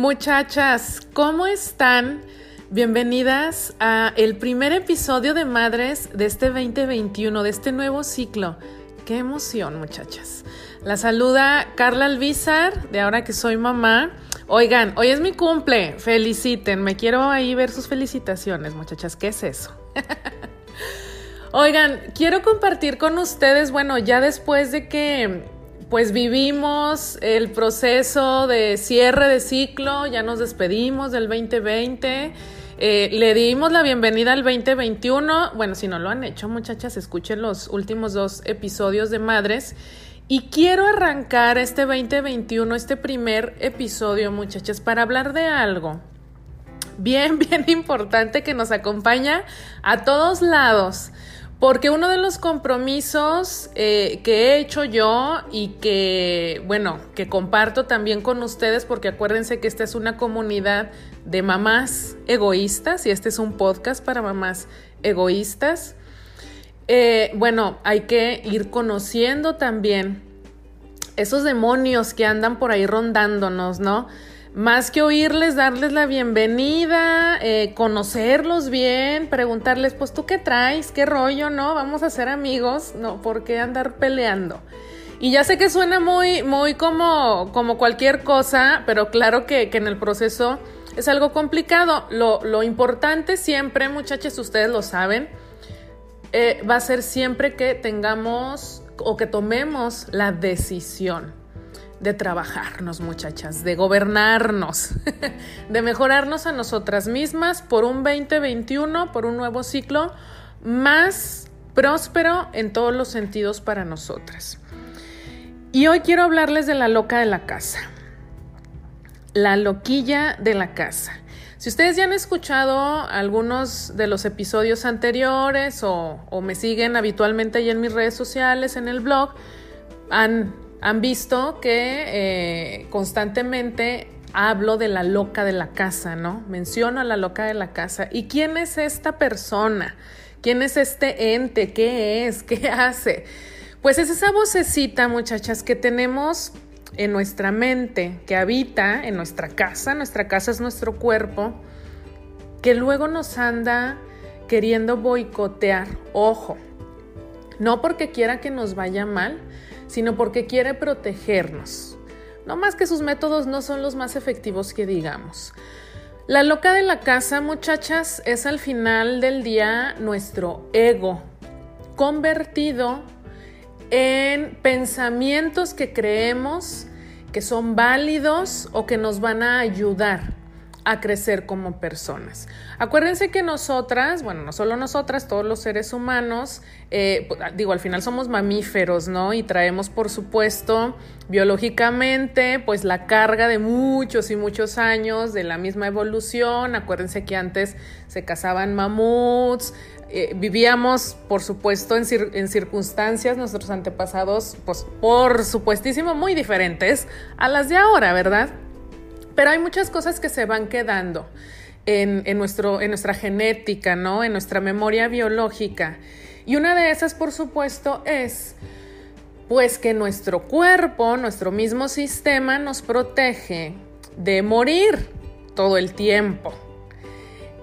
Muchachas, ¿cómo están? Bienvenidas a el primer episodio de Madres de este 2021, de este nuevo ciclo. Qué emoción, muchachas. La saluda Carla Alvizar, de ahora que soy mamá. Oigan, hoy es mi cumple, feliciten, me quiero ahí ver sus felicitaciones, muchachas, ¿qué es eso? Oigan, quiero compartir con ustedes, bueno, ya después de que pues vivimos el proceso de cierre de ciclo, ya nos despedimos del 2020. Eh, le dimos la bienvenida al 2021. Bueno, si no lo han hecho, muchachas, escuchen los últimos dos episodios de Madres. Y quiero arrancar este 2021, este primer episodio, muchachas, para hablar de algo bien, bien importante que nos acompaña a todos lados. Porque uno de los compromisos eh, que he hecho yo y que, bueno, que comparto también con ustedes, porque acuérdense que esta es una comunidad de mamás egoístas y este es un podcast para mamás egoístas. Eh, bueno, hay que ir conociendo también esos demonios que andan por ahí rondándonos, ¿no? Más que oírles, darles la bienvenida, eh, conocerlos bien, preguntarles, pues tú qué traes, qué rollo, ¿no? Vamos a ser amigos, ¿no? ¿Por qué andar peleando? Y ya sé que suena muy, muy como, como cualquier cosa, pero claro que, en el proceso es algo complicado. Lo, lo importante siempre, muchachos, ustedes lo saben, eh, va a ser siempre que tengamos o que tomemos la decisión de trabajarnos, muchachas, de gobernarnos, de mejorarnos a nosotras mismas por un 2021, por un nuevo ciclo más próspero en todos los sentidos para nosotras. Y hoy quiero hablarles de la loca de la casa, la loquilla de la casa. Si ustedes ya han escuchado algunos de los episodios anteriores o, me siguen habitualmente ahí en mis redes sociales, en el blog, han han visto que eh, constantemente hablo de la loca de la casa, ¿no? Menciono a la loca de la casa. ¿Y quién es esta persona? ¿Quién es este ente? ¿Qué es? ¿Qué hace? Pues es esa vocecita, muchachas, que tenemos en nuestra mente, que habita en nuestra casa, nuestra casa es nuestro cuerpo, que luego nos anda queriendo boicotear. Ojo, no porque quiera que nos vaya mal, sino porque quiere protegernos. No más que sus métodos no son los más efectivos que digamos. La loca de la casa, muchachas, es al final del día nuestro ego convertido en pensamientos que creemos que son válidos o que nos van a ayudar a crecer como personas. Acuérdense que nosotras, bueno, no solo nosotras, todos los seres humanos, eh, pues, digo, al final somos mamíferos, ¿no? Y traemos, por supuesto, biológicamente, pues la carga de muchos y muchos años de la misma evolución. Acuérdense que antes se cazaban mamuts, eh, vivíamos, por supuesto, en, en, circunstancias, nuestros antepasados, pues por supuestísimo, muy diferentes a las de ahora, ¿verdad? Pero hay muchas cosas que se van quedando en, nuestro, en nuestra genética, ¿no? En nuestra memoria biológica. Y una de esas, por supuesto, es pues que nuestro cuerpo, nuestro mismo sistema nos protege de morir todo el tiempo.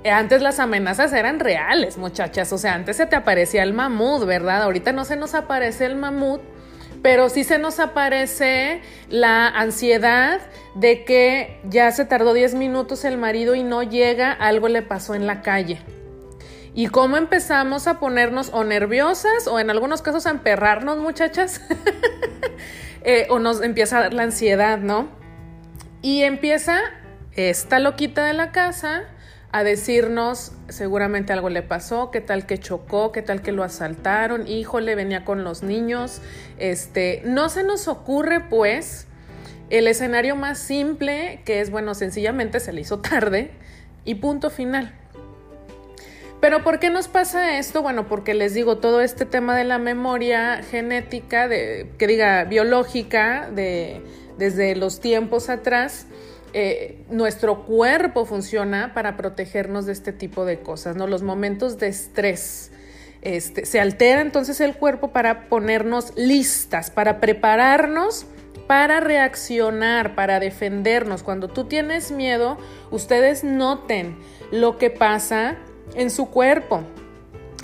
Antes las amenazas eran reales, muchachas. O sea, antes se te aparecía el mamut, ¿verdad? Ahorita no se nos aparece el mamut, pero sí se nos aparece la ansiedad de que ya se tardó 10 minutos el marido y no llega, algo le pasó en la calle. Y cómo empezamos a ponernos o nerviosas o en algunos casos a emperrarnos, muchachas, eh, o nos empieza la ansiedad, ¿no? Y empieza esta loquita de la casa a decirnos seguramente algo le pasó, qué tal que chocó, qué tal que lo asaltaron, híjole, venía con los niños. Este, no se nos ocurre pues el escenario más simple, que es bueno, sencillamente se le hizo tarde y punto final. Pero ¿por qué nos pasa esto? Bueno, porque les digo, todo este tema de la memoria genética, de, que diga biológica, de, desde los tiempos atrás, eh, nuestro cuerpo funciona para protegernos de este tipo de cosas, ¿no? Los momentos de estrés. Este, se altera entonces el cuerpo para ponernos listas, para prepararnos para reaccionar, para defendernos. Cuando tú tienes miedo, ustedes noten lo que pasa en su cuerpo.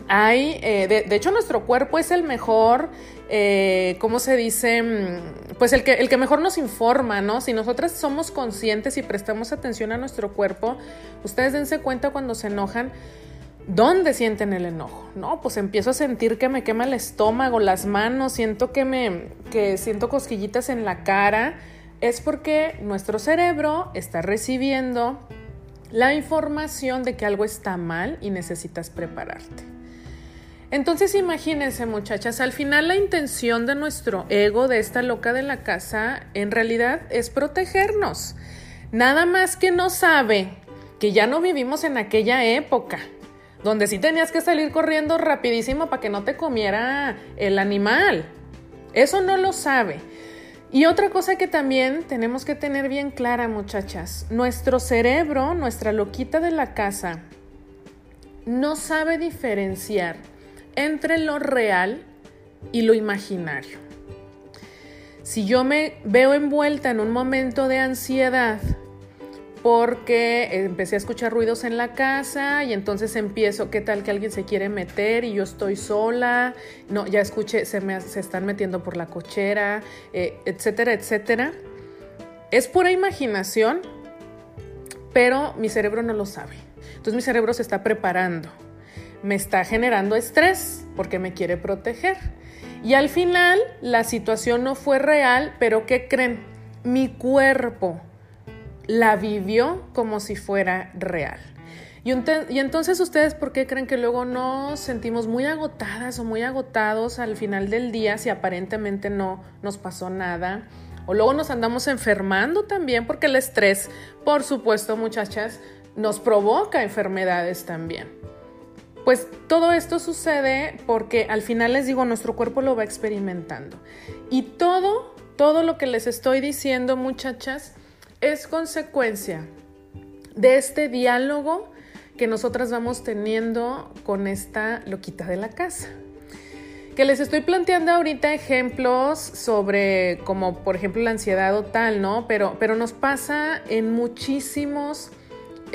Hay, eh, de, hecho, nuestro cuerpo es el mejor, eh, ¿cómo se dice? Mm, pues el que, el que mejor nos informa, ¿no? Si nosotras somos conscientes y prestamos atención a nuestro cuerpo, ustedes dense cuenta cuando se enojan, ¿Dónde sienten el enojo? No, pues empiezo a sentir que me quema el estómago, las manos, siento que me que siento cosquillitas en la cara. Es porque nuestro cerebro está recibiendo la información de que algo está mal y necesitas prepararte. Entonces imagínense muchachas, al final la intención de nuestro ego, de esta loca de la casa, en realidad es protegernos. Nada más que no sabe que ya no vivimos en aquella época, donde sí tenías que salir corriendo rapidísimo para que no te comiera el animal. Eso no lo sabe. Y otra cosa que también tenemos que tener bien clara, muchachas, nuestro cerebro, nuestra loquita de la casa, no sabe diferenciar entre lo real y lo imaginario. Si yo me veo envuelta en un momento de ansiedad porque empecé a escuchar ruidos en la casa y entonces empiezo, ¿qué tal que alguien se quiere meter y yo estoy sola? No, ya escuché, se, me, se están metiendo por la cochera, eh, etcétera, etcétera. Es pura imaginación, pero mi cerebro no lo sabe. Entonces mi cerebro se está preparando, me está generando estrés porque me quiere proteger. Y al final la situación no fue real, pero ¿qué creen? Mi cuerpo la vivió como si fuera real. Y, entonces ustedes, ¿por qué creen que luego nos sentimos muy agotadas o muy agotados al final del día si aparentemente no nos pasó nada? O luego nos andamos enfermando también porque el estrés, por supuesto, muchachas, nos provoca enfermedades también. Pues todo esto sucede porque al final les digo, nuestro cuerpo lo va experimentando. Y todo, todo lo que les estoy diciendo, muchachas, es consecuencia de este diálogo que nosotras vamos teniendo con esta loquita de la casa. Que les estoy planteando ahorita ejemplos sobre como por ejemplo la ansiedad o tal, ¿no? Pero, pero nos pasa en muchísimos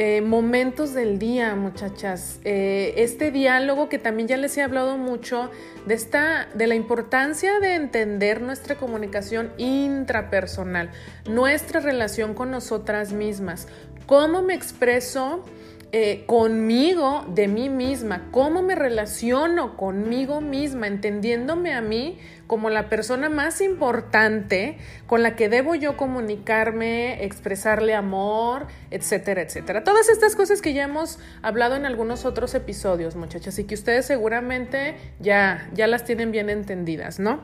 eh, momentos del día, muchachas. Eh, este diálogo que también ya les he hablado mucho de esta, de la importancia de entender nuestra comunicación intrapersonal, nuestra relación con nosotras mismas, cómo me expreso eh, conmigo, de mí misma, cómo me relaciono conmigo misma, entendiéndome a mí como la persona más importante con la que debo yo comunicarme, expresarle amor, etcétera, etcétera. Todas estas cosas que ya hemos hablado en algunos otros episodios, muchachas, y que ustedes seguramente ya, ya las tienen bien entendidas, ¿no?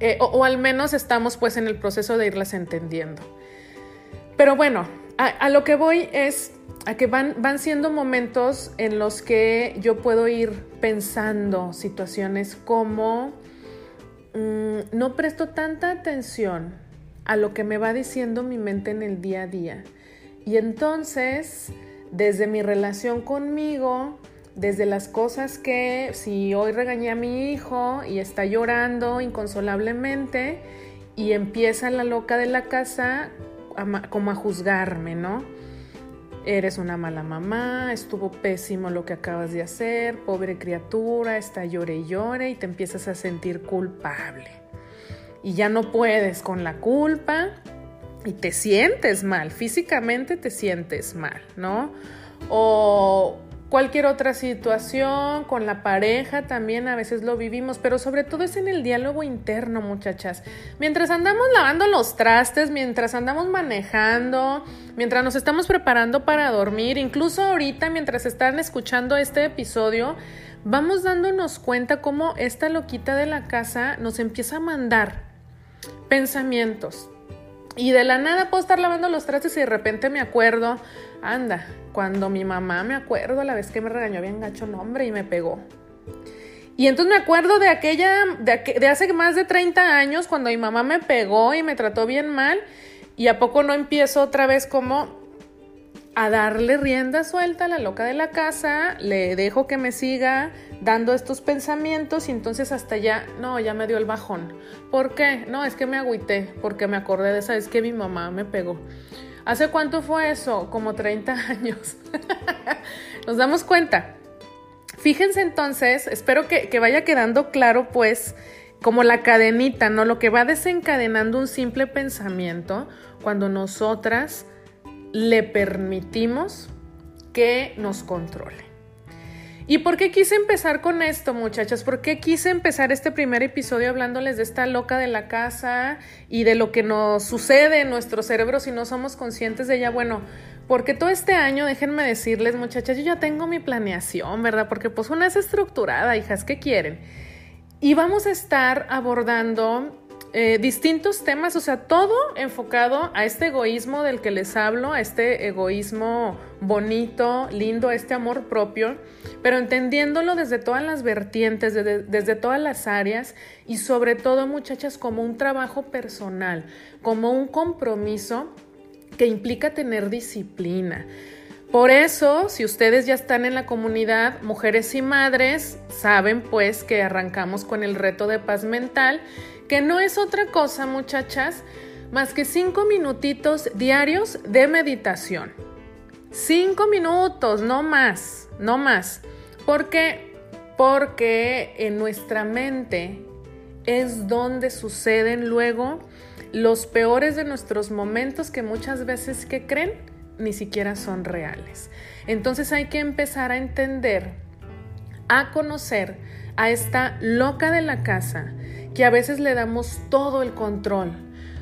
Eh, o, al menos estamos pues en el proceso de irlas entendiendo. Pero bueno, a lo que voy es a que van, van siendo momentos en los que yo puedo ir pensando situaciones como mm, no presto tanta atención a lo que me va diciendo mi mente en el día a día. Y entonces, desde mi relación conmigo, desde las cosas que si hoy regañé a mi hijo y está llorando inconsolablemente y empieza la loca de la casa como a juzgarme, ¿no? eres una mala mamá, estuvo pésimo lo que acabas de hacer, pobre criatura, está llore y llore y te empiezas a sentir culpable. Y ya no puedes con la culpa y te sientes mal, físicamente te sientes mal, ¿no? O Cualquier otra situación con la pareja también a veces lo vivimos, pero sobre todo es en el diálogo interno, muchachas. Mientras andamos lavando los trastes, mientras andamos manejando, mientras nos estamos preparando para dormir, incluso ahorita mientras están escuchando este episodio, vamos dándonos cuenta cómo esta loquita de la casa nos empieza a mandar pensamientos. Y de la nada puedo estar lavando los trastes y de repente me acuerdo, anda, cuando mi mamá, me acuerdo la vez que me regañó bien gacho nombre y me pegó. Y entonces me acuerdo de aquella, de, hace más de 30 años, cuando mi mamá me pegó y me trató bien mal, y a poco no empiezo otra vez como a darle rienda suelta a la loca de la casa, le dejo que me siga dando estos pensamientos y entonces hasta ya, no, ya me dio el bajón. ¿Por qué? No, es que me agüité porque me acordé de esa vez que mi mamá me pegó. ¿Hace cuánto fue eso? Como 30 años. Nos damos cuenta. Fíjense entonces, espero que, que vaya quedando claro pues como la cadenita, ¿no? Lo que va desencadenando un simple pensamiento cuando nosotras le permitimos que nos controle. ¿Y por qué quise empezar con esto, muchachas? ¿Por qué quise empezar este primer episodio hablándoles de esta loca de la casa y de lo que nos sucede en nuestro cerebro si no somos conscientes de ella? Bueno, porque todo este año, déjenme decirles, muchachas, yo ya tengo mi planeación, ¿verdad? Porque pues una es estructurada, hijas, ¿qué quieren? Y vamos a estar abordando eh, distintos temas, o sea, todo enfocado a este egoísmo del que les hablo, a este egoísmo bonito, lindo, a este amor propio, pero entendiéndolo desde todas las vertientes, desde, desde todas las áreas y sobre todo, muchachas, como un trabajo personal, como un compromiso que implica tener disciplina. Por eso, si ustedes ya están en la comunidad Mujeres y Madres, saben pues que arrancamos con el reto de paz mental que no es otra cosa, muchachas, más que cinco minutitos diarios de meditación. Cinco minutos, no más, no más. ¿Por qué? Porque en nuestra mente es donde suceden luego los peores de nuestros momentos que muchas veces que creen ni siquiera son reales. Entonces hay que empezar a entender, a conocer a esta loca de la casa que a veces le damos todo el control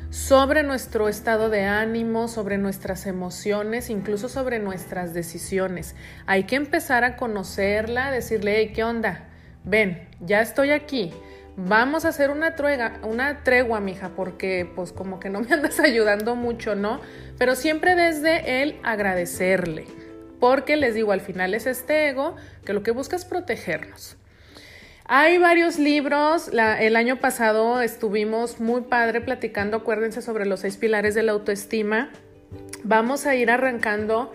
sobre nuestro estado de ánimo, sobre nuestras emociones, incluso sobre nuestras decisiones. Hay que empezar a conocerla, decirle, ¿qué onda? Ven, ya estoy aquí. Vamos a hacer una tregua, una tregua, mija, porque pues como que no me andas ayudando mucho, ¿no? Pero siempre desde el agradecerle, porque les digo, al final es este ego que lo que busca es protegernos. Hay varios libros. el año pasado estuvimos muy padre platicando, acuérdense, sobre los seis pilares de la autoestima. Vamos a ir arrancando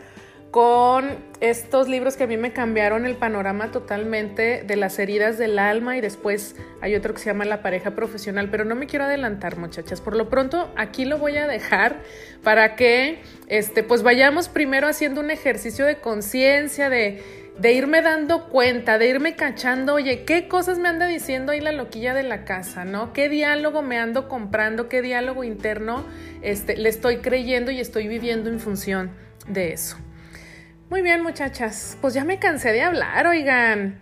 con estos libros que a mí me cambiaron el panorama totalmente de las heridas del alma y después hay otro que se llama La pareja profesional, pero no me quiero adelantar muchachas, por lo pronto aquí lo voy a dejar para que este pues vayamos primero haciendo un ejercicio de conciencia de de irme dando cuenta, de irme cachando, oye, ¿qué cosas me anda diciendo ahí la loquilla de la casa, no? ¿Qué diálogo me ando comprando? ¿Qué diálogo interno este, le estoy creyendo y estoy viviendo en función de eso? Muy bien, muchachas, pues ya me cansé de hablar, oigan.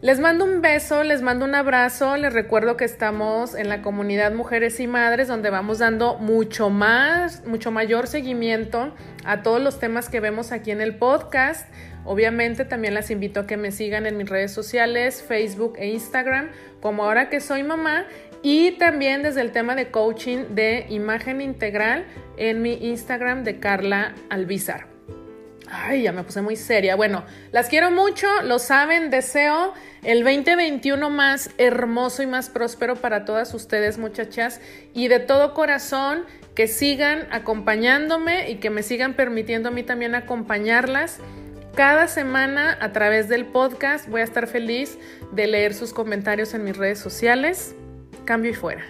Les mando un beso, les mando un abrazo, les recuerdo que estamos en la comunidad Mujeres y Madres donde vamos dando mucho más, mucho mayor seguimiento a todos los temas que vemos aquí en el podcast. Obviamente también las invito a que me sigan en mis redes sociales, Facebook e Instagram, como ahora que soy mamá, y también desde el tema de coaching de imagen integral en mi Instagram de Carla Albizar. Ay, ya me puse muy seria. Bueno, las quiero mucho, lo saben, deseo el 2021 más hermoso y más próspero para todas ustedes, muchachas, y de todo corazón que sigan acompañándome y que me sigan permitiendo a mí también acompañarlas cada semana a través del podcast voy a estar feliz de leer sus comentarios en mis redes sociales. Cambio y fuera.